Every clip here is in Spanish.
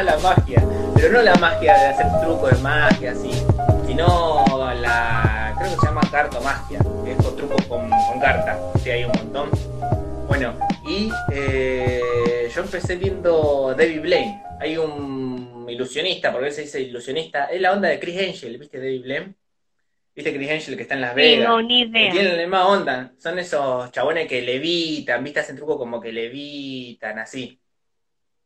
la magia, pero no la magia de hacer trucos de magia así, sino la, creo que se llama cartomagia, que es con trucos con, con cartas, sí, hay un montón. Bueno, y eh, yo empecé viendo David Blaine, hay un ilusionista, porque él se dice ilusionista, es la onda de Chris Angel, ¿viste David Blaine? ¿Viste Chris Angel que está en Las Sí, Vegas? no, ni idea. tienen la misma onda. Son esos chabones que levitan, ¿viste? Hacen trucos como que levitan, así.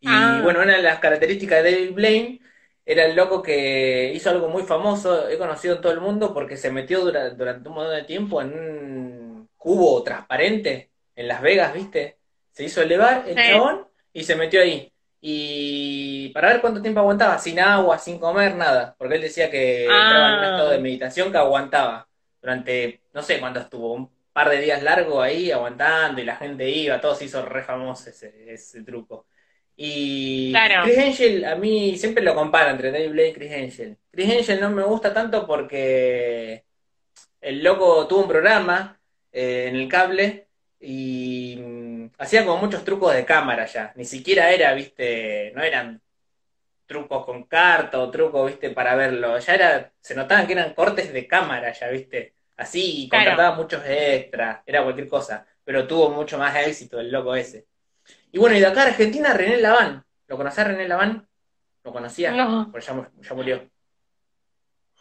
Y Ah. bueno, una de las características de David Blaine era el loco que hizo algo muy famoso, he conocido en todo el mundo, porque se metió dura- durante un montón de tiempo en un cubo transparente en Las Vegas, ¿viste? Se hizo elevar el Sí. chabón y se metió ahí. Y para ver cuánto tiempo aguantaba, sin agua, sin comer, nada. Porque él decía que entraba en un Ah. estado de meditación que aguantaba durante, no sé cuánto estuvo, un par de días largos ahí aguantando y la gente iba, todo se hizo re famoso ese, ese truco. Y Claro. Chris Angel, a mí siempre lo comparo entre David Blaine y Chris Angel. Chris Angel no me gusta tanto porque el loco tuvo un programa eh, en el cable y mm, hacía como muchos trucos de cámara ya. Ni siquiera era, viste, no eran trucos con carta o trucos, viste, para verlo. Ya era, se notaban que eran cortes de cámara ya, viste. Así, y Claro. contrataba muchos extras, era cualquier cosa. Pero tuvo mucho más éxito el loco ese. Y bueno, y de acá a Argentina, René Laván. ¿Lo conocés René Laván? ¿Lo conocía? No. Porque ya, mu- ya murió.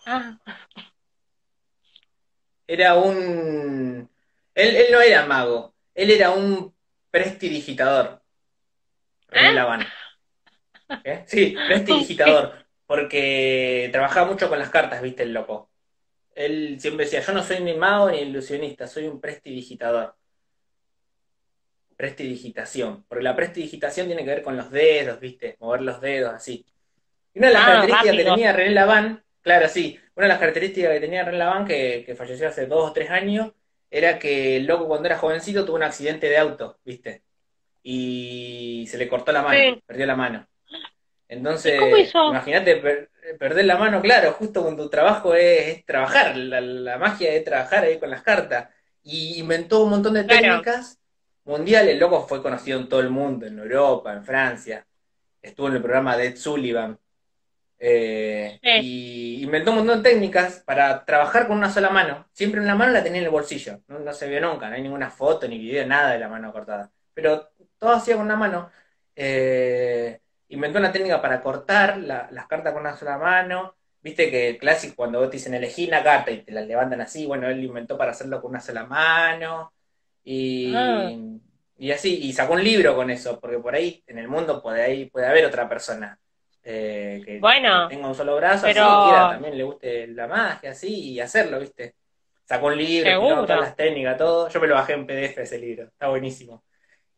Ah, Era un... Él, él no era mago, él era un prestidigitador. René ¿Ah? Laván. ¿Eh? Sí, prestidigitador. Porque trabajaba mucho con las cartas, viste, el loco. Él siempre decía, yo no soy ni mago ni ilusionista, soy un prestidigitador. Prestidigitación. Porque la prestidigitación tiene que ver con los dedos, viste, mover los dedos así. Y una de las Ah, características que tenía René Laván, claro, sí, una de las características que tenía René Laván, que, que falleció hace dos o tres años, era que el loco cuando era jovencito tuvo un accidente de auto, viste, y se le cortó la mano, Sí. perdió la mano. Entonces, imagínate per- perder la mano, claro, justo cuando tu trabajo es, es trabajar, la, la magia es trabajar ahí con las cartas. Y inventó un montón de técnicas mundiales, el loco fue conocido en todo el mundo, en Europa, en Francia, estuvo en el programa de Ed Sullivan. Eh, Sí. y inventó un montón de técnicas para trabajar con una sola mano. Siempre una mano la tenía en el bolsillo. No, no se vio nunca, no hay ninguna foto ni video, nada de la mano cortada. Pero todo hacía con una mano. Eh, inventó una técnica para cortar la- las cartas con una sola mano. Viste que el clásico cuando vos te dicen elegí una carta y te la levantan así, bueno, él inventó para hacerlo con una sola mano. Y, Ah. y así, y sacó un libro con eso, porque por ahí en el mundo puede, ahí, puede haber otra persona eh, que, Bueno, tenga un solo brazo, pero- así, quiera, también le guste la magia, así, y hacerlo, ¿viste? Sacó un libro, todas las técnicas, todo. Yo me lo bajé en PDF ese libro, está buenísimo.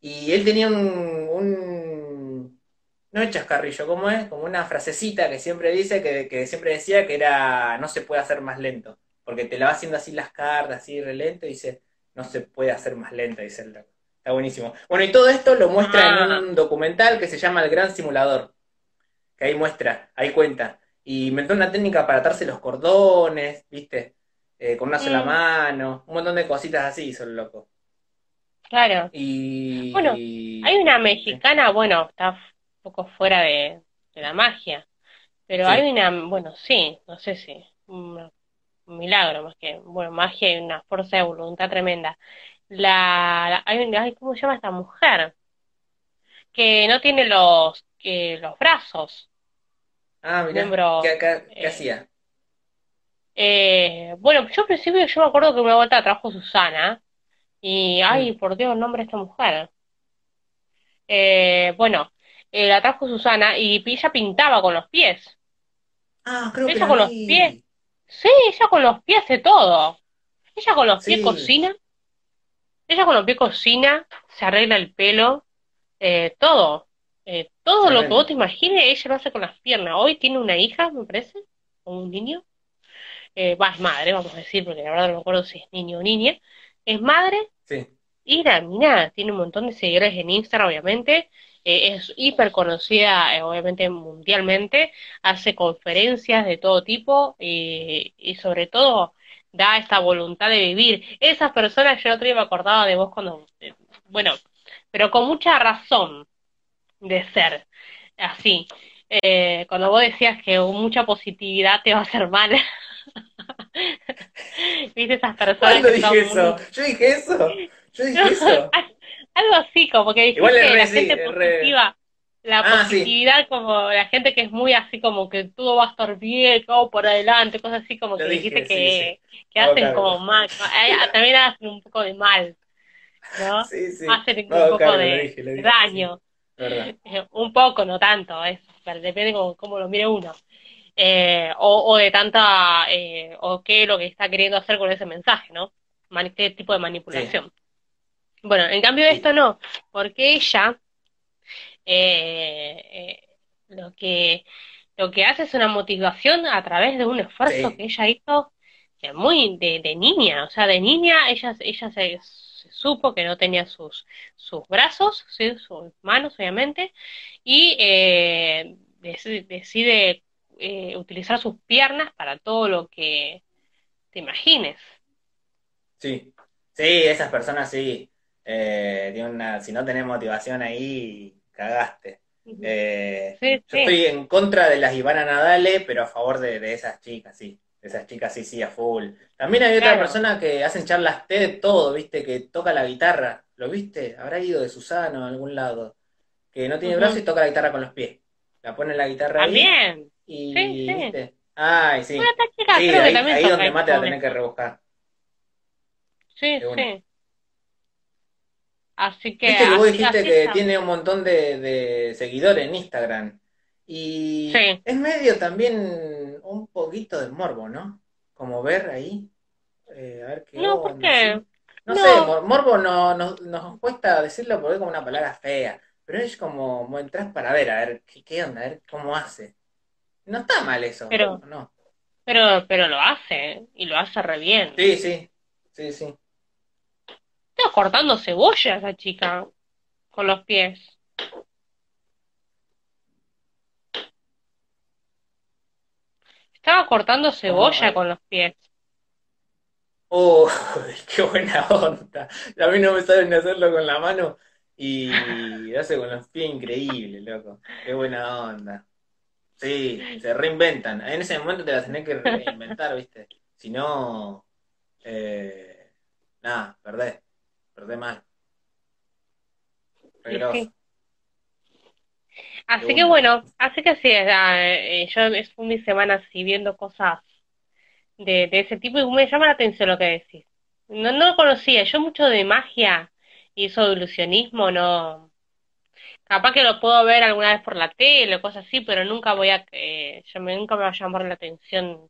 Y él tenía un, un no es chascarrillo, ¿cómo es? Como una frasecita que siempre dice, que, que siempre decía que era, no se puede hacer más lento, porque te la va haciendo así las cartas, así re lento, y dice, no se puede hacer más lento, dice el loco. Está buenísimo. Bueno, y todo esto lo muestra Ah. en un documental que se llama El Gran Simulador, que ahí muestra, ahí cuenta. Y inventó una técnica para atarse los cordones, ¿viste? Eh, con una sola Mm. mano, un montón de cositas así hizo el loco. claro. Y... Bueno, Hay una mexicana, bueno, está un poco fuera de, de la magia, pero Sí. hay una, bueno, sí, no sé si, un, un milagro más que, bueno, magia y una fuerza de voluntad tremenda. La, la- hay una, ¿cómo se llama esta mujer? Que no tiene los, que, los brazos, Ah, miembro, ¿qué, qué- qué eh, hacía? Eh, bueno, yo al principio yo me acuerdo que una vuelta trajo Susana y, ay, Mm. por Dios, el nombre de esta mujer. Eh, bueno, la trajo Susana y ella pintaba con los pies. Ah, creo que Ella la con los pies. Sí, ella con los pies hace todo. Ella con los pies Sí. cocina. Ella con los pies cocina, se arregla el pelo, eh, todo. Eh, todo lo que vos te imagines, ella lo hace con las piernas. Hoy tiene una hija, me parece, o un niño. Eh, va, es madre, vamos a decir, porque la verdad no me acuerdo si es niño o niña. Es madre Sí, y la mina tiene un montón de seguidores en Instagram, obviamente. Eh, es hiper conocida, eh, obviamente, mundialmente. Hace conferencias de todo tipo y, y sobre todo da esta voluntad de vivir. Esas personas, yo otro día me acordaba de vos cuando, eh, bueno, pero con mucha razón de ser así. eh, cuando vos decías que mucha positividad te va a hacer mal. ¿Viste esas personas ¿Cuándo que dije son eso? muy- Yo dije eso. Yo dije eso. Algo así, como que dijiste re, la sí, gente re- positiva. La Ah, sí. positividad, como la gente que es muy así, como que todo va a estar bien, todo por adelante, cosas así, como Lo que dije, dijiste sí, que, que hacen como mal, eh, también hacen un poco de mal, ¿no? Hacen un poco de dije, lo dije, daño. Eh, Un poco, no tanto, es, pero depende como cómo lo mire uno. Eh, o, o de tanta, eh, o qué es lo que está queriendo hacer con ese mensaje, ¿no? Qué tipo de manipulación. Bueno, en cambio esto no, porque ella eh, eh, lo que, lo que hace es una motivación a través de un esfuerzo Sí. que ella hizo de muy de, de niña, o sea, de niña ella, ella se, se supo que no tenía sus, sus brazos, ¿sí? sus manos, obviamente, y eh, decide, decide, eh, utilizar sus piernas para todo lo que te imagines. Sí, sí, esas personas sí. Eh, una, si no tenés motivación ahí, cagaste. Eh, Sí, yo sí. estoy en contra de las Ivana Nadale, pero a favor de, de esas chicas, sí. De esas chicas sí, sí, a full. También hay otra persona que hacen charlas TED, todo, ¿viste? Que toca la guitarra. ¿Lo viste? Habrá ido de Susano a algún lado. Que no tiene Ujú. brazos y toca la guitarra con los pies. La pone la guitarra ahí También. y, Sí, sí. ¿viste? Ay, sí. Bueno, chica Sí, creo que ahí, también ahí toca donde más te va a tener que rebuscar. Sí, sí. Así que, Viste que vos dijiste que tiene un montón de, de seguidores en Instagram. Y Sí. es medio también un poquito de morbo, ¿no? Como ver ahí, eh, a ver qué No, ¿por qué? No, No. sé, mor- morbo no, no- nos cuesta decirlo porque es como una palabra fea, pero es como, entras para ver, a ver qué, qué onda, a ver cómo hace. No está mal eso, Pero- ¿no? Pero, pero lo hace, y lo hace re bien. Sí, sí, sí, sí. Está cortando cebolla esa chica con los pies. Estaba cortando cebolla con los pies. Oh, qué buena onda. A mí no me saben hacerlo con la mano y lo hace con los pies increíble, loco. Qué buena onda. Sí, se reinventan. En ese momento te las tenés que reinventar, ¿viste? Si no, eh, nada, perdés. Perdés mal. Sí. Así que bueno. así que sí, eh, yo es un mi semana así viendo cosas de, de ese tipo y me llama la atención lo que decís. No, no lo conocía, yo mucho de magia y eso de ilusionismo no. Capaz que lo puedo ver alguna vez por la tele o cosas así, pero nunca voy a, eh, yo me, nunca me va a llamar la atención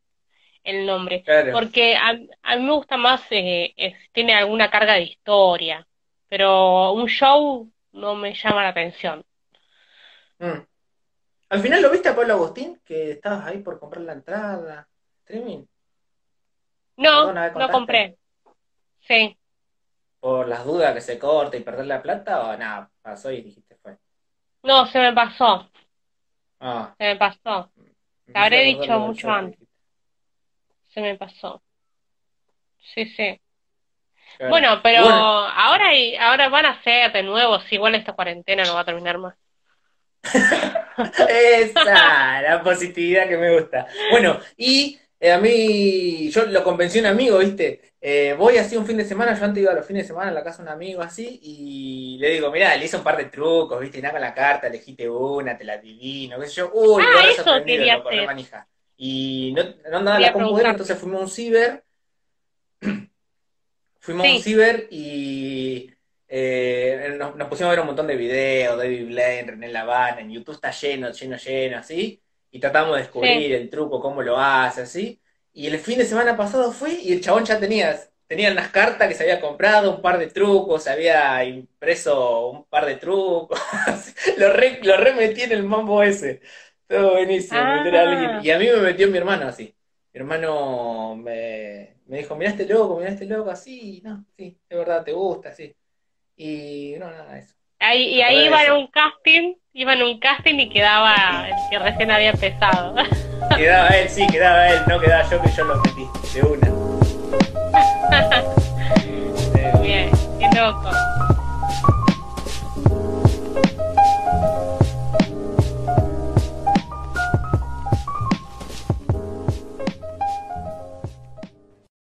el nombre. Claro. Porque a, a mí me gusta más, eh, tiene alguna carga de historia, pero un show no me llama la atención. Mm. Al final lo viste a Pablo Agustín, que estabas ahí por comprar la entrada. Streaming. No, no compré. Sí. por las dudas que se corte y perder la plata o nada, pasó y dijiste fue. No, se me pasó, Ah, se me pasó, me Te habré dicho mucho antes. Se me pasó. Sí, sí. Claro. Bueno, pero bueno, ahora y ahora van a ser de nuevo, si igual esta cuarentena no va a terminar más. esa, la positividad que me gusta. Bueno, y eh, a mí, yo lo convencí a un amigo, ¿viste? Eh, voy así un fin de semana, yo antes iba a los fines de semana a la casa de un amigo así, y le digo, mirá, le hice un par de trucos, ¿viste? Nada con la carta, elegiste una, te la adivino, qué sé yo. Uy, Ah, eso re hacer. manija. Y no, no andaba la compu entonces fuimos a un ciber. Fuimos a un ciber y eh, nos, nos pusimos a ver un montón de videos, David Blaine, René Lavana, en YouTube está lleno, lleno, lleno, así, y tratamos de descubrir el truco, cómo lo hace, así. Y el fin de semana pasado fui y el chabón ya tenía, tenía unas cartas que se había comprado, un par de trucos, se había impreso un par de trucos, lo, re, lo re metí en el mambo ese. Todo buenísimo, meter a alguien. Ah, Y a mí me metió mi hermano así. Mi hermano me, me dijo, mirá este loco, mirá este loco, así, no, sí, es verdad, te gusta, sí. Y no, nada, eso. ahí, y ahí iban a un casting, iban a un casting y quedaba el que recién había empezado. Quedaba él, sí, quedaba él, no quedaba yo que yo lo metí, de una. De una. Bien, qué loco.